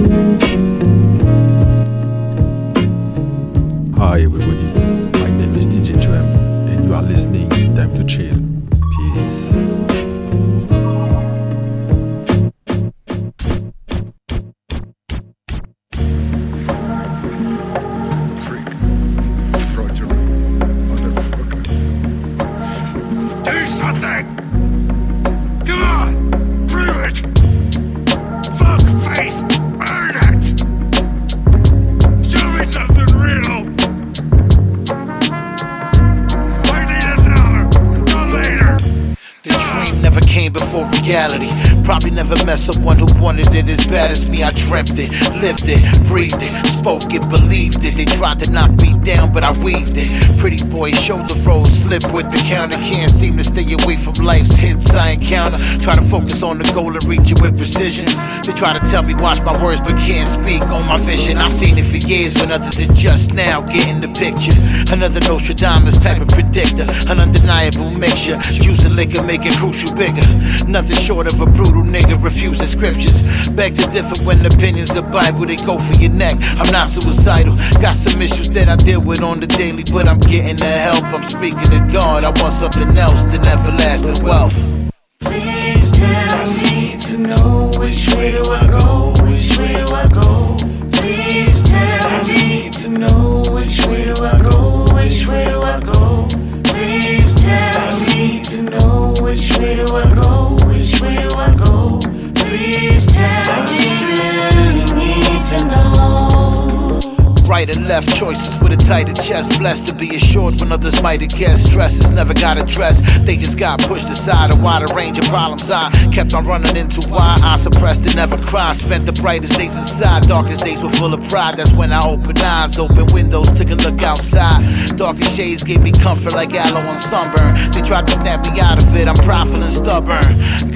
Hi Try to focus on the goal and reach it with precision. They try to tell me watch my words, but can't speak on my vision. I've seen it for years when others are just now getting the picture. Another Nostradamus type of predictor, an undeniable mixture. Juice and liquor make it crucial bigger. Nothing short of a brutal nigga refusing scriptures. Beg to differ when opinions are Bible, they go for your neck. I'm not suicidal. Got some issues that I deal with on the daily, but I'm getting the help. I'm speaking to God. I want something else than everlasting wealth. Tell me to know which way do I go? Which way do I go? Please tell me to know which way do I go? Which way do I go? Please tell me to know which way do I go? Which way do I go? Please tell I just really need to know. Right and left choices with a tighter chest. Blessed to be assured when others might have guessed. Stresses never got addressed. They just got pushed aside. A wider range of problems I kept on running into. Why I suppressed and never cried. Spent the brightest days inside. Darkest days were full of pride. That's when I opened eyes. opened windows, took a look outside. Darkest shades gave me comfort like aloe on sunburn. They tried to snap me out of it. I'm prideful and stubborn.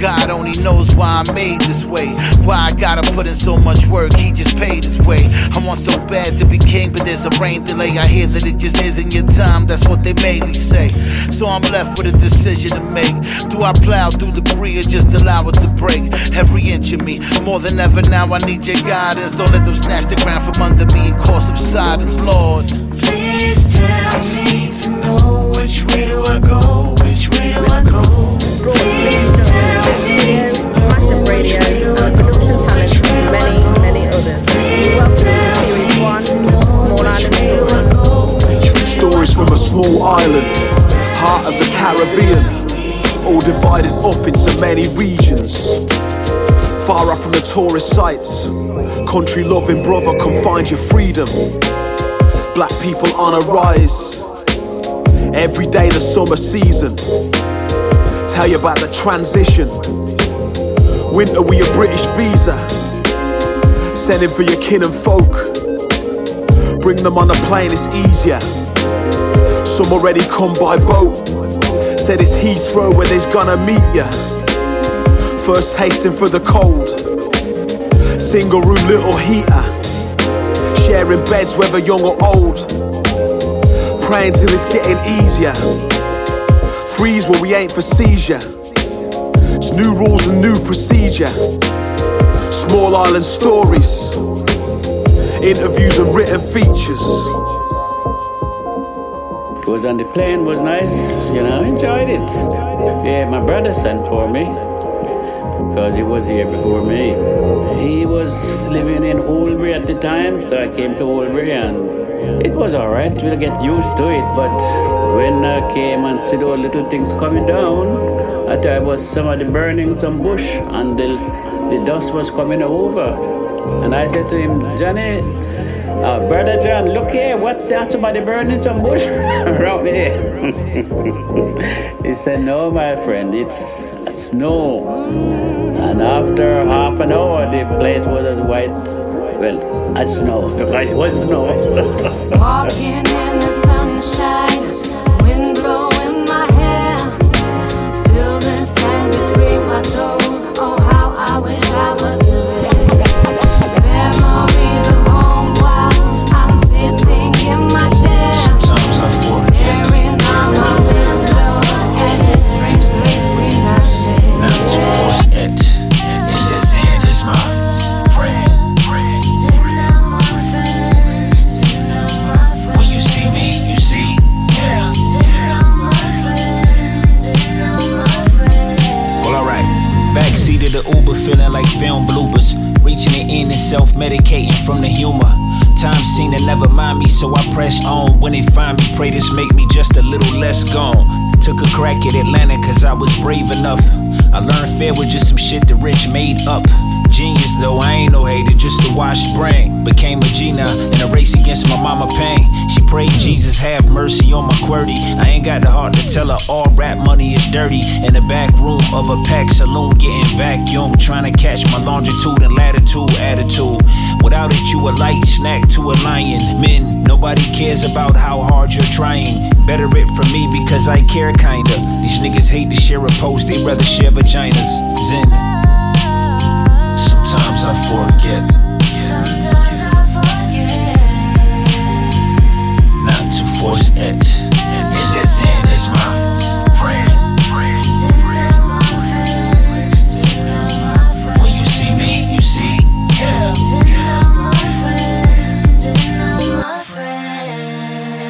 God only knows why I'm made this way. Why I gotta put in so much work. He just paid his way. I want so bad to be king, but there's a rain delay. I hear that it just isn't your time. That's what they mainly say. So I'm left with a decision to make. Do I plow through the debris or just allow it to break? Every inch of me, more than ever now, I need your guidance. Don't let them snatch the ground from under me and cause subsidence, Lord. Please tell me to know which way do I go? Which way do I go? Please tell me Smash Up Radio, from a small island, heart of the Caribbean, all divided up into many regions. Far off from the tourist sites, country loving brother, come find your freedom. Black people on a rise, every day the summer season. Tell you about the transition. Winter, with a British visa, sending for your kin and folk. Bring them on a plane, it's easier. Some already come by boat. Said it's Heathrow where they's gonna meet ya. First tasting for the cold. Single room, little heater. Sharing beds, whether young or old. Praying till it's getting easier. Freeze where we ain't for seizure. It's new rules and new procedure. Small island stories. Interviews and written features. Was on the plane was nice, you know, enjoyed it. Yeah, my brother sent for me because he was here before me. He was living in Oldbury at the time, so I came to Oldbury and it was alright. We'll get used to it, but when I came and see those little things coming down, I thought it was somebody burning some bush and the, the dust was coming over. And I said to him, Johnny, uh, Brother John, look here, what's that? Somebody burning some bush around here. he said, No, my friend, it's snow. And after half an hour, the place was as white, well, as snow, because it was snow. When they find me, pray this make me just a little less gone. Took a crack at Atlanta cause I was brave enough. I learned fair with just some shit the rich made up. Genius though, I ain't no hater, just a wash brain. Became a G now in a race against my mama pain. She prayed Jesus have mercy on my QWERTY. I ain't got the heart to tell her all rap money is dirty. In the back room of a pack saloon, getting vacuum, trying to catch my longitude and latitude attitude. Without it, you a light snack to a lion. Men, nobody cares about how hard you're trying. Better it for me because I care kinda. These niggas hate to share a post, they rather share vaginas. Zen. Sometimes I forget Sometimes I forget. not to force it. And the Zen is my friend. When you see me, you see him.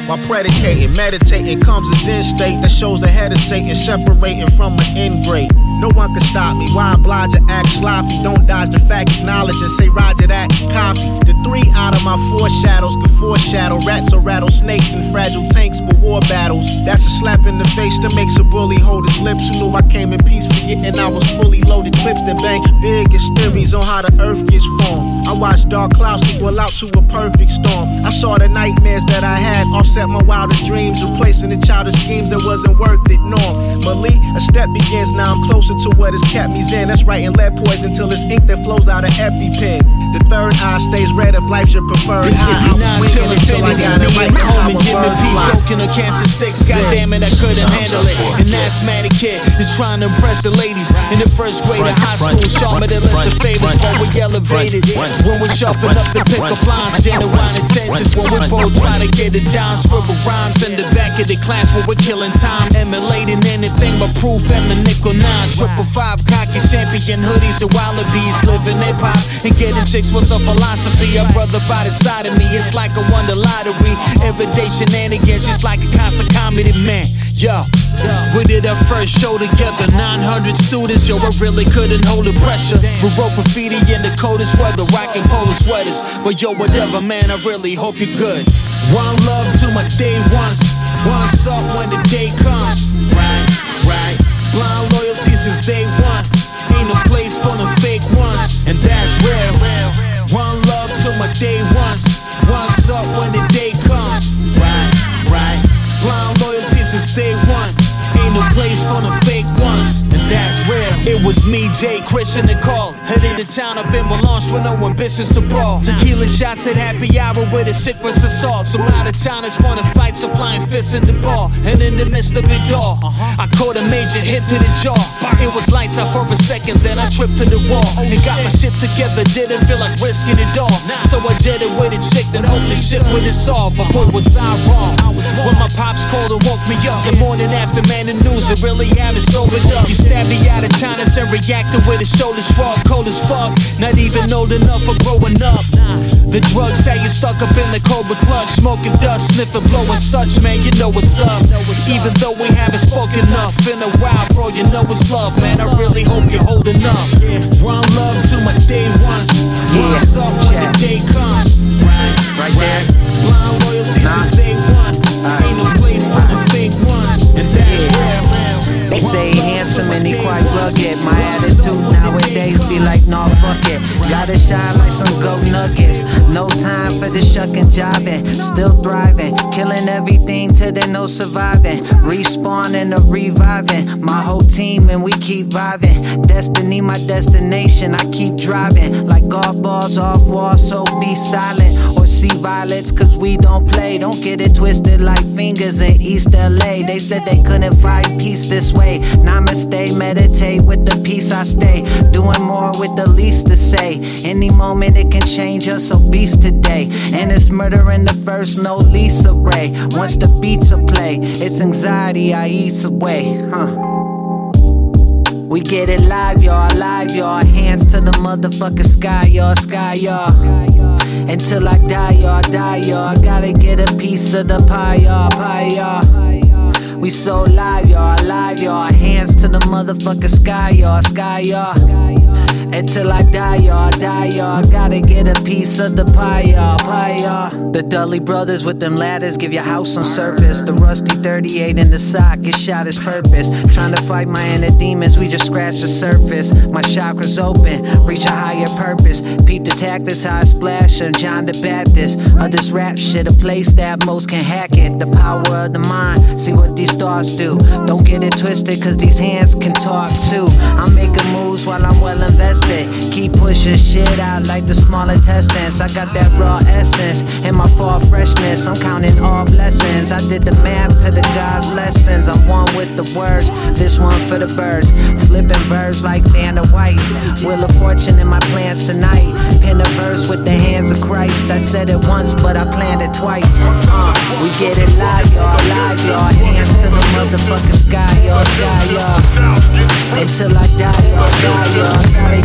While predicating, meditating comes a zen state that shows the head of Satan separating from an end grade. No one can stop me. Why oblige or act sloppy? Don't dodge the fact, acknowledge and say Roger that. Copy. The three out of my four shadows could foreshadow rats or rattlesnakes and fragile tanks for war battles. That's a slap in the face that makes a bully hold his lips. Who knew I came in peace, forgetting I was fully loaded. Clips that bang big as theories on how the earth gets formed. I watched dark clouds equal out to a perfect storm. I saw the nightmares that I had offset my wildest dreams, replacing the childish schemes that wasn't worth it. Norm, Malik, a step begins. Now I'm closer to what has kept me zen. That's writing lead poison till it's ink that flows out of EpiPen. The third eye stays red if life should prefer it. high. I was till winging it till I infinity. got it Me right. and my That's how homie a Jimmy bird P fly. choking on cancer sticks. God damn it, I couldn't Sometimes handle I it. An forget. asthmatic kid is trying to impress the ladies. In the first grade of Front, high front, school, Shaw front, the lesser front, favors, front, but we elevated. front, When we sharpen front, up the pick up front, lines, genuine front, intentions. When we front, both try to front. get it down, scribble rhymes in the back of the class when we're killing time, emulating anything but proof and the nickel nine. Triple five, cocky champion hoodies and wallabies, living hip hop and getting chicks was a philosophy. A brother by the side of me, it's like a wonder lottery. Everyday shenanigans, just like a constant comedy man. Yo, we did our first show together, 900 students. Yo, I really couldn't hold the pressure. We wrote graffiti in the coldest weather, rocking polar sweaters. But yo, whatever, man, I really hope you're good. One love to my day once, Once up when the day comes. Right, right. Blind loyalty since day one. Ain't a place for the fake ones, and that's real. One love to my day ones. Was me, Jay, Christian, and Carl. Heading to town up in Melange with no ambitions to brawl. Tequila shots at happy hour with a citrus assault. Some out of towners wanna fight, so flying fists in the bar. And in the midst of it all, I caught a major hit to the jaw. It was lights out for a second, then I tripped to the wall. And got my shit together, didn't feel like risking it all. So I jetted with a chick then hoped the shit would it solve. But boy, was I wrong. When my pops called and woke me up the morning after, man, the news it really had me sobered up. You stabbed me out of China and reacted with his shoulders raw, cold as fuck. Not even old enough for growing up. The drugs had you stuck up in the Cobra clutch, smoking dust, sniffing, blowing such, man, you know what's up. Even though we haven't spoken enough in a while, bro, you know it's love, man. I really hope you're holding up. One love to my day ones. Once up when the day comes. Right, Right there. Blind loyalty since day one. Ain't no place for the fake ones, and that's real. They say handsome and he quite rugged. My attitude nowadays be like, nah, fuck it. Gotta shine like some gold nuggets. No time for the shucking, jiving. Still thriving. Killing everything till there's no surviving. Respawning or reviving. My whole team and we keep vibing. Destiny, my destination. I keep driving. Like golf balls off wall, so be silent. See violets, cause we don't play. Don't get it twisted like fingers in East LA. They said they couldn't find peace this way. Namaste, meditate with the peace I stay. Doing more with the least to say. Any moment it can change us, so beast today. And it's murder in the first, no lease array. Once the beats are play, it's anxiety I ease away. Huh. We get it live, y'all, live, y'all. Hands to the motherfucking sky, y'all, sky, y'all. Until I die, y'all, die, y'all. Gotta get a piece of the pie, y'all, pie, y'all. We so live, y'all, live, y'all. Hands to the motherfucking sky, y'all, sky, y'all. Until I die, y'all, die, y'all. Gotta get a piece of the pie, y'all, pie, y'all. The Dudley brothers with them ladders give your house some surface. The rusty 38 in the sock, it shot his purpose. Trying to fight my inner demons, we just scratch the surface. My chakras open, reach a higher purpose. Peep the tactics, how I splash on John the Baptist. Of this rap shit, a place that most can hack it. The power of the mind, see what these thoughts do. Don't get it twisted, cause these hands can talk too. I'm making moves while I'm well invested. Keep pushing shit out like the small intestines. I got that raw essence in my fall freshness. I'm counting all blessings. I did the math to the God's lessons. I'm one with the words, this one for the birds. Flipping verbs like Vanna White. Wheel of fortune in my plans tonight. Pen a verse with the hands of Christ. I said it once, but I planned it twice. Uh, we get it live, y'all, live, y'all. Hands to the motherfucking sky, y'all, sky, y'all. Until I die, y'all, die, y'all.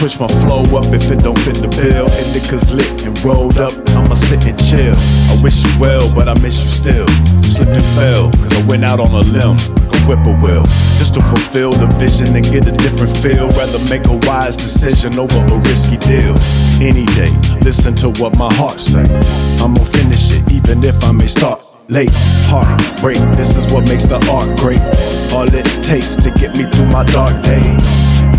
switch my flow up if it don't fit the bill. Indica's lit and rolled up, I'ma sit and chill. I wish you well, but I miss you still. Slipped and fell, cause I went out on a limb. like a Whippoorwill, just to fulfill the vision and get a different feel. Rather make a wise decision over a risky deal. Any day, listen to what my heart say. I'ma finish it, even if I may start late. Heartbreak, this is what makes the art great. All it takes to get me through my dark days.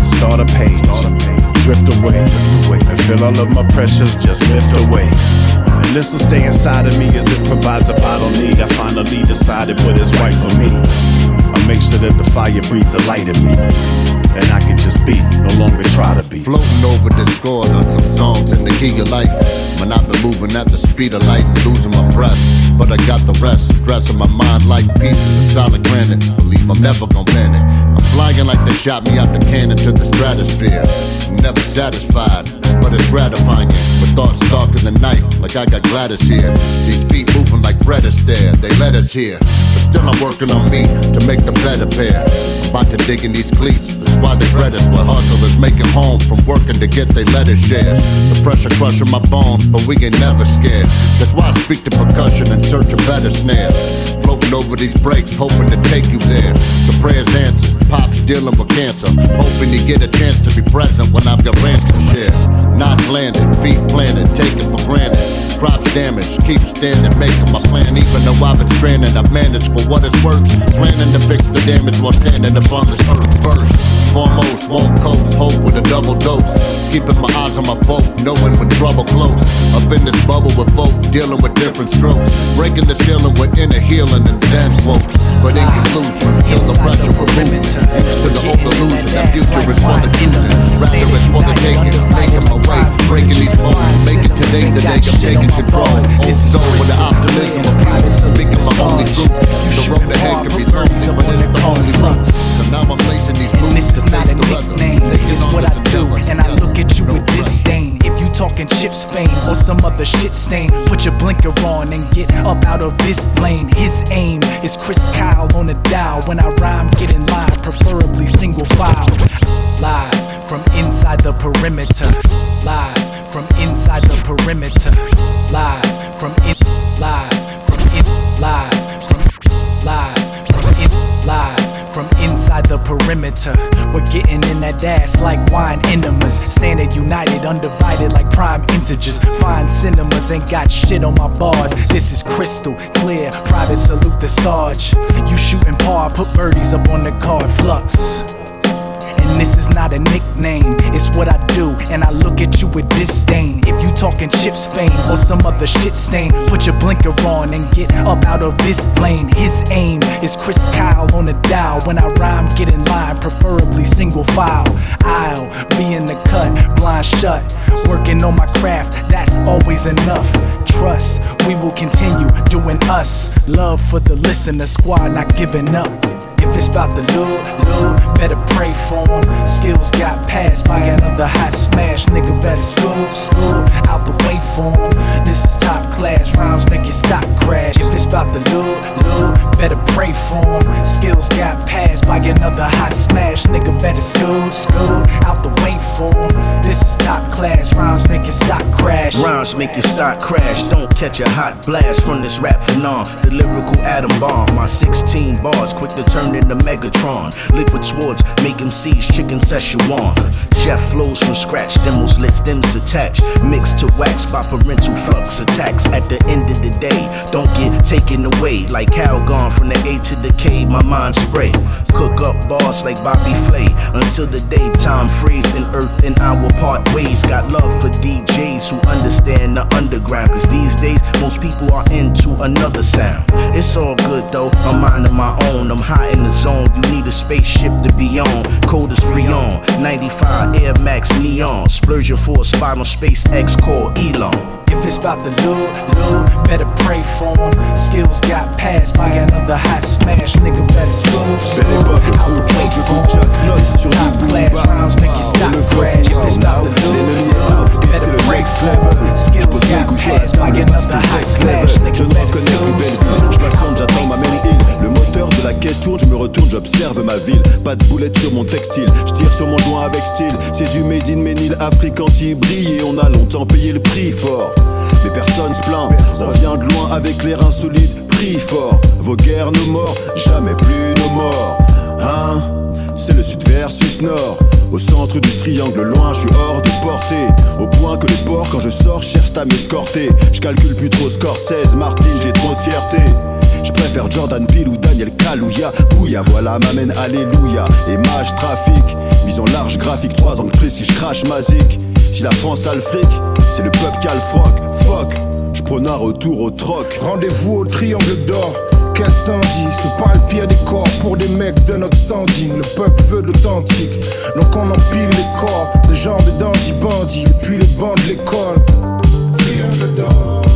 Start a page, drift away, and feel all of my pressures just lift away. And this will stay inside of me as it provides a vital need. I finally decided what is right for me. I make sure that the fire breathes a light in me. And I can just be, no longer try to be. Floating over this chord on some songs in the key of life. When I've been moving at the speed of light and losing my breath. But I got the rest, dressing my mind like pieces of solid granite. Believe I'm never gonna panic. I'm flying like they shot me out the cannon to the stratosphere. Never satisfied, but it's gratifying. With thoughts dark in the night, like I got Gladys here. These feet moving like Fred Astaire, they let us here. Still I'm working on me to make the better pair. About to dig in these cleats. That's why they read us. What hustle is making home from working to get their letter shares. The pressure crushing my bones, but we ain't never scared. That's why I speak to percussion in search of better snares. Floating over these breaks, hoping to take you there. The prayers answered. Pops dealing with cancer, hoping to get a chance to be present when I've got rants to share. Knots landed, feet planted, taken for granted. Crops damaged, keep standing, making my plan. Even though I've been stranded, I've managed for what it's worth. Planning to fix the damage while standing upon this earth first. Foremost, won't coast, hope with a double dose. Keeping my eyes on my folk, knowing when trouble close. Up in this bubble with folk, dealing with different strokes. Breaking the ceiling with inner healing and zen quotes. But in conclusion, kill the pressure with movement. Used to the old illusion that future is for the choosing. Rather it's for the taking, making my way. Breaking these bones, making today the day I'm taking control. Old soul with the other shit stain, put your blinker on and get up out of this lane. His aim is Chris Kyle on the dial. When I rhyme, get in line, preferably single file. Live from inside the perimeter. Live from inside the perimeter. Live from in, live from in, live perimeter. We're getting in that ass like wine enemas. Standing united, undivided like prime integers. Fine cinemas ain't got shit on my bars. This is crystal clear. Private salute the Sarge. You shooting par, put birdies up on the card. Flux. This is not a nickname, it's what I do. And I look at you with disdain. If you talking chips fame or some other shit stain, put your blinker on and get up out of this lane. His aim is Chris Kyle on the dial. When I rhyme, get in line, preferably single file. I'll be in the cut, blind shut. Working on my craft, that's always enough. Trust, we will continue doing us. Love for the listener squad, not giving up. If it's about the loot, loot, better pray for 'em. Skills got passed by another hot smash. Nigga better school, school, out the way for 'em. This is top class, rhymes make your stock crash. If it's about the loot, loot, better pray for 'em. Skills got passed by another hot smash. Nigga better school, school, out the way for 'em. This is top class, rhymes make your stock crash. Rhymes make your stock crash. Don't catch a hot blast from this rap phenom. The lyrical atom bomb. My 16 bars quick to turn into Megatron. Liquid swords make MCs chicken Szechuan. Chef flows from scratch. Demos let stems attach. Mixed to wax by parental flux attacks. At the end of the day, don't get taken away. Like cow gone from the A to the K. My mind spray. Cook up bars like Bobby Flay. Until the daytime freeze and earth and I will part ways. Got love for DJs who understand the underground. Cause these days, most people are into another sound. It's all good though, I'm minding my own. I'm high in the zone. You need a spaceship to be on. Code is free on. 95 Air Max Neon. Splurging for a spot on SpaceX called Elon. If it's about the loot, loot, better pray for 'em. Skills got passed by another hot smash. Nigga better school, school, out the way for 'em. This is top class, rhymes make your stock crash. If it's about the loot, loot, better pray for 'em. Skills got passed by another hot smash. Je ne reconnais plus Le moteur de la caisse tourne, je me retourne, j'observe ma ville. Pas de boulettes sur mon textile. Je tire sur mon joint avec style. C'est du made in Ménil, Afrique anti-brille. Et on a longtemps payé le prix fort. Mais personne se plaint. On vient de loin avec les reins solides. Prix fort. Vos guerres, nos morts. Jamais plus nos morts. Hein? C'est le sud versus nord. Au centre du triangle, loin, je suis hors de portée. Au point que les porcs, quand je sors, cherchent à m'escorter. Je calcule plus trop Scorsese, Martin, j'ai trop de fierté. Je préfère Jordan Peele ou Daniel Kalouya. Bouya, voilà, m'amène Alléluia. Image, trafic, vision large, graphique, trois angles précis, je crache ma. Si la France a le fric, c'est le peuple qui a le froc. Fuck, je prône un retour au troc. Rendez-vous au triangle d'or. Dis? C'est pas le pire des corps pour des mecs de notre. Le peuple veut de l'authentique. Donc on empile les corps de gens de bandits et puis les bancs de l'école. Triangle d'or.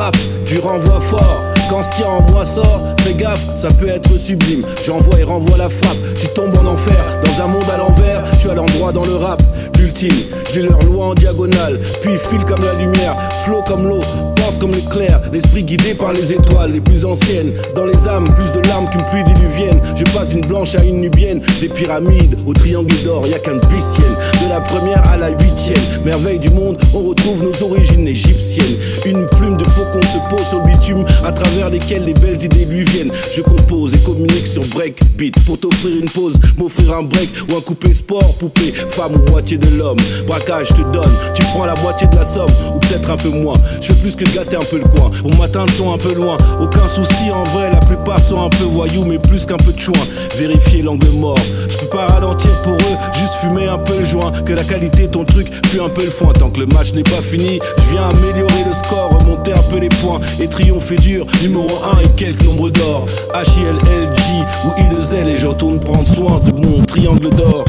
J'attrape, tu renvoies fort. Quand ce a en moi sort, fais gaffe, ça peut être sublime. J'envoie et renvoie la frappe, tu tombes en enfer. Dans un monde à l'envers, je suis à l'endroit dans le rap. L'ultime, je lis leur loi en diagonale, puis file comme la lumière, flot comme l'eau, pense comme l'éclair. L'esprit guidé par les étoiles les plus anciennes. Dans les âmes, plus de larmes qu'une pluie diluvienne. Je passe d'une blanche à une nubienne, des pyramides au triangle d'or, y a qu'un piscienne. De la première à la huitième. Merveille du monde, on retrouve nos origines égyptiennes. Une plume de faucon se pose sur bitume à travers lesquelles les belles idées lui viennent. Je compose et communique sur breakbeat pour t'offrir une pause, m'offrir un break ou un coupé sport, poupée, femme ou moitié de l'homme. Braquage te donne, tu prends la moitié de la somme ou peut-être un peu moins. Je fais plus que gâter un peu le coin. Au matin, sont un peu loin. Aucun souci en vrai, la plupart sont un peu voyous, mais plus qu'un peu de chouin. Vérifier l'angle mort. Je peux pas ralentir pour eux, juste fumer un peu le joint. Que la qualité ton truc, puis un peu le foin. Tant que le match n'est pas fini, je viens améliorer le score, remonter un peu les points et triompher dur. Numéro 1 et quelques nombres d'or. H-I-L-L-G ou I-2-L et je retourne prendre soin de mon triangle d'or.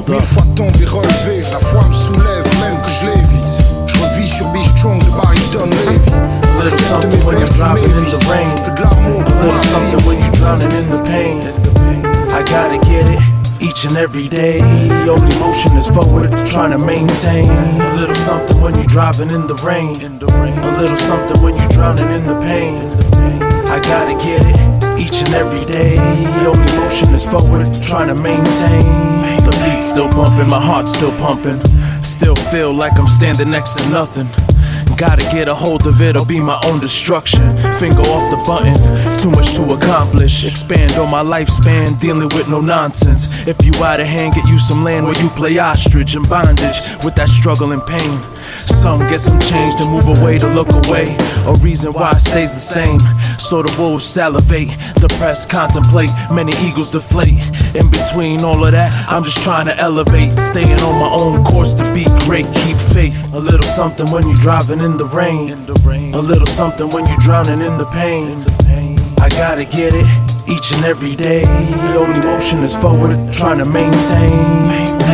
D'or. Mille fois tombé, relevé, la foi me soulève, même que je l'évite. Je revis sur Be Strong de Barrington Levy. Little something when you're driving in the rain. A little something when you're drowning in the pain. I gotta get it each and every day. Only motion is forward, trying to maintain. A little something when you're driving in the rain. A little something when you're drowning in the pain. I gotta get it each and every day. Only motion is forward, trying to maintain. The beat's still bumping, my heart still pumping. Still feel like I'm standing next to nothing. Gotta get a hold of it or be my own destruction. Finger off the button, too much to accomplish. Expand on my lifespan, dealing with no nonsense. If you out of hand, get you some land where you play ostrich in bondage with that struggle and pain. Some get some change to move away to look away. A reason why it stays the same. So the wolves salivate, the press contemplate, many eagles deflate. In between all of that, I'm just trying to elevate. Staying on my own course to be great, keep faith. A little something when you're driving in the rain. A little something when you're drowning in the pain. I gotta get it each and every day. The only motion is forward, trying to maintain.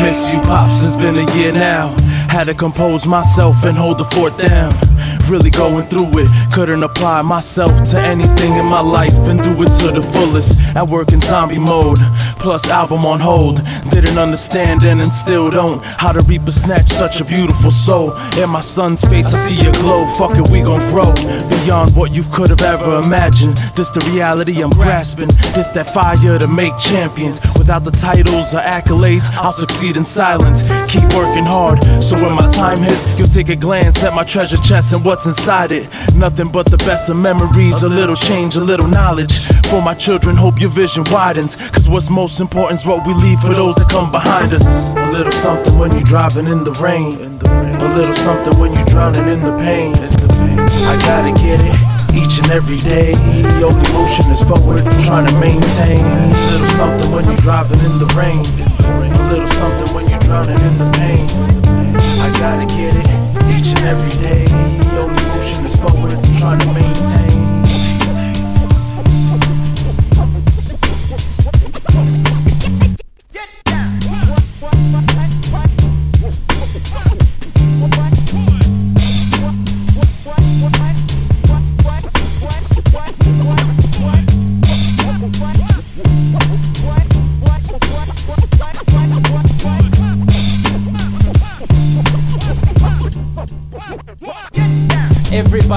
Miss you, pops, it's been a year now. Had to compose myself and hold the fort down. Really going through it, couldn't apply myself to anything in my life and do it to the fullest. At work in zombie mode, plus album on hold. Didn't understand then and still don't how to reap a snatch such a beautiful soul. In my son's face, I see a glow. Fuck it, we gon' grow beyond what you could have ever imagined. This the reality I'm grasping. This that fire to make champions. Without the titles or accolades, I'll succeed in silence. Keep working hard, so when my time hits, you'll take a glance at my treasure chest and what's inside it. Nothing but the best of memories, a little change, a little knowledge. For my children, hope your vision widens. Cause what's most important is what we leave for those that come behind us. A little something when you're driving in the rain. A little something when you're drowning in the pain. I gotta get it each and every day. Only motion is forward, trying to maintain. A little something when you're driving in the rain. A little something when you're drowning in the pain. I gotta get it each and every day. Forward, trying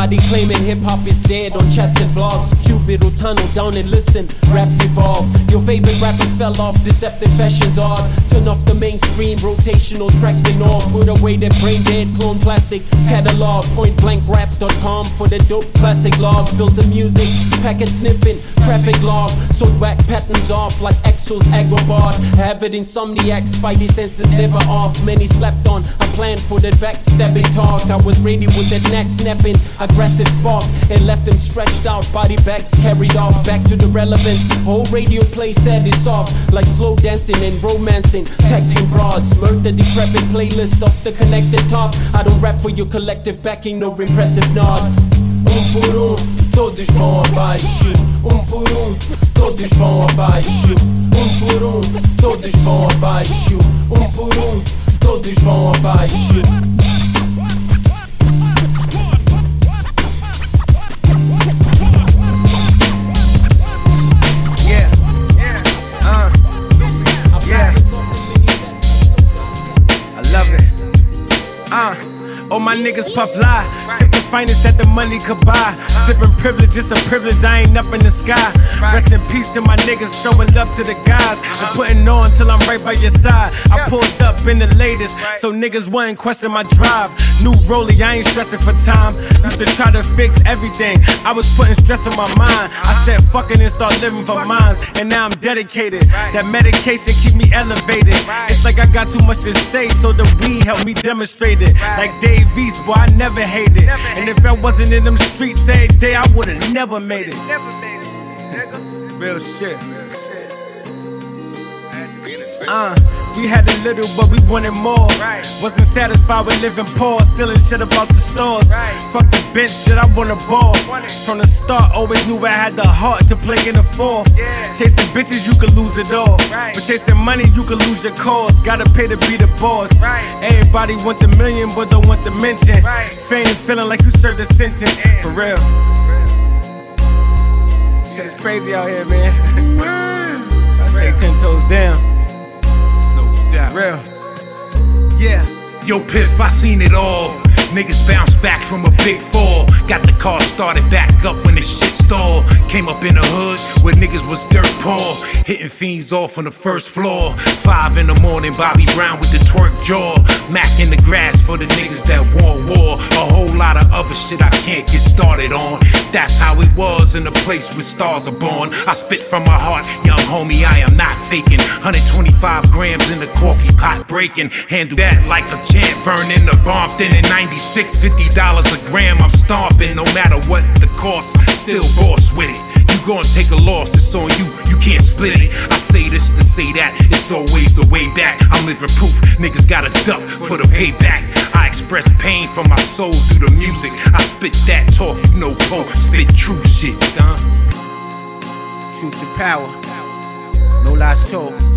Everybody claiming hip hop is dead on chats and blogs. Will tunnel down and listen. Raps evolve. Your favorite rappers fell off. Deceptive fashions odd. Turn off the mainstream rotational tracks and all. Put away that brain dead clone plastic catalog. Pointblankrap.com for the dope classic log. Filter music, packet sniffing, traffic log. So whack patterns off like Exos Agrobot. Avid insomniac, spidey senses never off. Many slept on. I planned for that backstabbing talk. I was ready with that neck snapping, aggressive spark, and left them stretched out. Body bags carried off. Back to the relevance. Whole radio play said it's off. Like slow dancing and romancing. Texting broads. Murder the decrepit playlist off the connected top. I don't rap for your collective backing, no repressive nod. Um por um, todos vão abaixo. Um por um, todos vão abaixo. Um por um, todos vão abaixo. Um por um, todos vão abaixo. On my niggas puff lie. Sipping finest that the money could buy. Sipping privilege, it's a privilege, I ain't up in the sky. Rest in peace to my niggas, showing love to the guys. And putting on till I'm right by your side. I pulled up in the latest, so niggas wasn't question my drive. New rollie, I ain't stressing for time. Used to try to fix everything, I was putting stress on my mind. I said fucking and start living for mines, and now I'm dedicated. That medication keep me elevated. It's like I got too much to say, so the weed helped me demonstrate it. Like Dave East, boy, I never hated. And if I wasn't in them streets every day, I would've never made it. Real shit. Uh, we had a little, but we wanted more. Right. Wasn't satisfied with living poor, stealing shit about the stores. Fuck the bench, shit, I want a ball. From the start, always knew I had the heart to play in the fourth. Chasing bitches, you could lose it all. But chasing money, you could lose your cause. Gotta pay to be the boss. Everybody want the million, but don't want the mention. Fame feeling like you served a sentence. For real. Shit is crazy out here, man. I stay ten toes down. Real. Yeah. Yo, Piff, I seen it all. Niggas bounce back from a big fall. Got the car started back up when the shit stalled. Came up in the hood where niggas was dirt poor. Hitting fiends off on the first floor. Five in the morning, Bobby Brown with the twerk jaw. Mac in the grass for the niggas that want war. A whole lot of other shit I can't get started on. That's how it was in the place where stars are born. I spit from my heart, young homie, I am not faking. 125 grams in the coffee pot breaking. Handle that like a champ, burning the bomb. Then in 96, $50 a gram, I'm stomping. No matter what the cost, still boss with it. You gon' take a loss, it's on you, you can't split it. I say this to say that, it's always a way back. I'm living proof, niggas gotta duck for the payback. I express pain from my soul through the music. I spit that talk, no know, spit true shit? Truth to power. No lies told.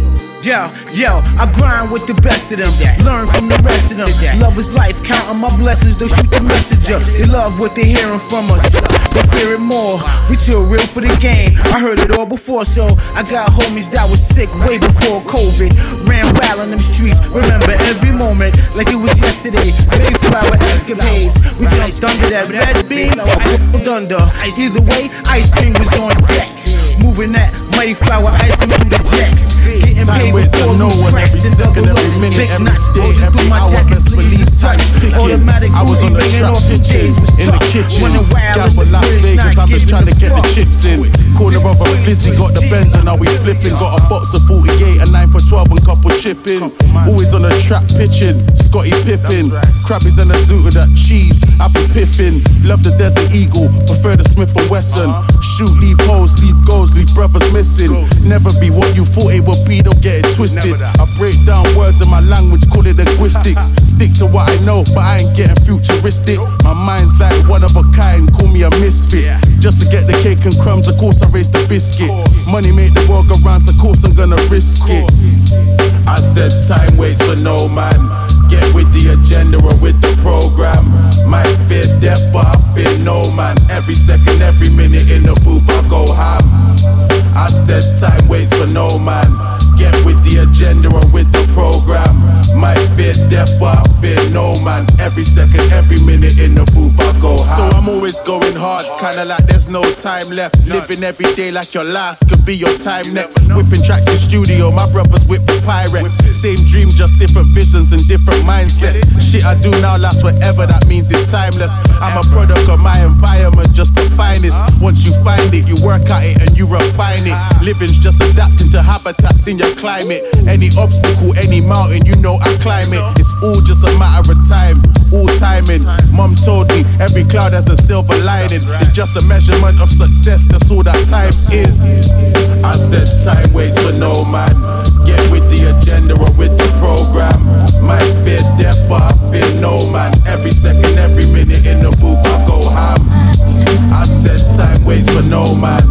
Yo, yo, I grind with the best of them. Learn from the rest of them. Love is life, counting my blessings. They'll shoot the messenger. They love what they're hearing from us. They fear it more. We too real for the game. I heard it all before, so I got homies that was sick way before COVID. Ran wild in them streets. Remember every moment like it was yesterday. Mayflower escapades. We jumped under that red beam or pulled under. Either way, ice cream was on deck. Moving that Mayflower ice cream through the jacks. Getting paid before no one every and second, every minute, Big every day, every hour, jacket best believe ticking. Automatic I was on the trap banging off the pitching days was in the kitchen. With the Las Vegas, I've been trying to get the chips in. Corner of a flizzy, got the Benz and now we flipping. Got a box of 48, a 9 for 12 and couple chipping. Always on the trap pitching, Scottie Pippen. Crabbies and a zoot of that cheese, I be piffing. Love the Desert Eagle, prefer the Smith and Wesson. Shoot, leave holes, leave goals, leave brothers missing. Never be what you thought it be, don't get it twisted. I break down words in my language, call it linguistics. Stick to what I know, but I ain't getting futuristic. My mind's like one of a kind, call me a misfit. Just to get the cake and crumbs, of course I raise the biscuit. Money make the world go round, so of course I'm gonna risk it. I said time waits for no man. Get with the agenda or with the program. Might fear death, but I fear no man. Every second, every minute in the booth, I go ham. I said time waits for no man. Get with the agenda or with the program. Might fear death, but I fear no man. Every second, every minute in the booth, I go ham. So I'm always going hard, kinda like there's no time left. Living every day like your last could be your time next. Whipping tracks in studio, my brothers whip the Pyrex. Same dream, just different visions and different mindsets. Shit I do now lasts forever, that means it's timeless. I'm a product of my environment, just the finest. Uh-huh. Once you find it, you work at it and you refine it. Ah. Living's just adapting to habitats in your climate. Any obstacle, any mountain, you know I climb it. It's all just a matter of time, all timing. Mom told me every cloud has a silver lining. It's just a measurement of success, that's all that time is. I said time waits for no man. Get with the agenda or with the program. Might fear death, but I fear no man. Every second, every minute in the booth, I go ham. I said time waits for no man.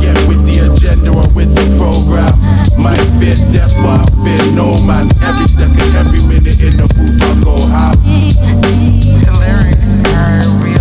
Get with the agenda or with the program. My fear death, but I fear no man. Every second, every minute in the booth, I go high. Lyrics.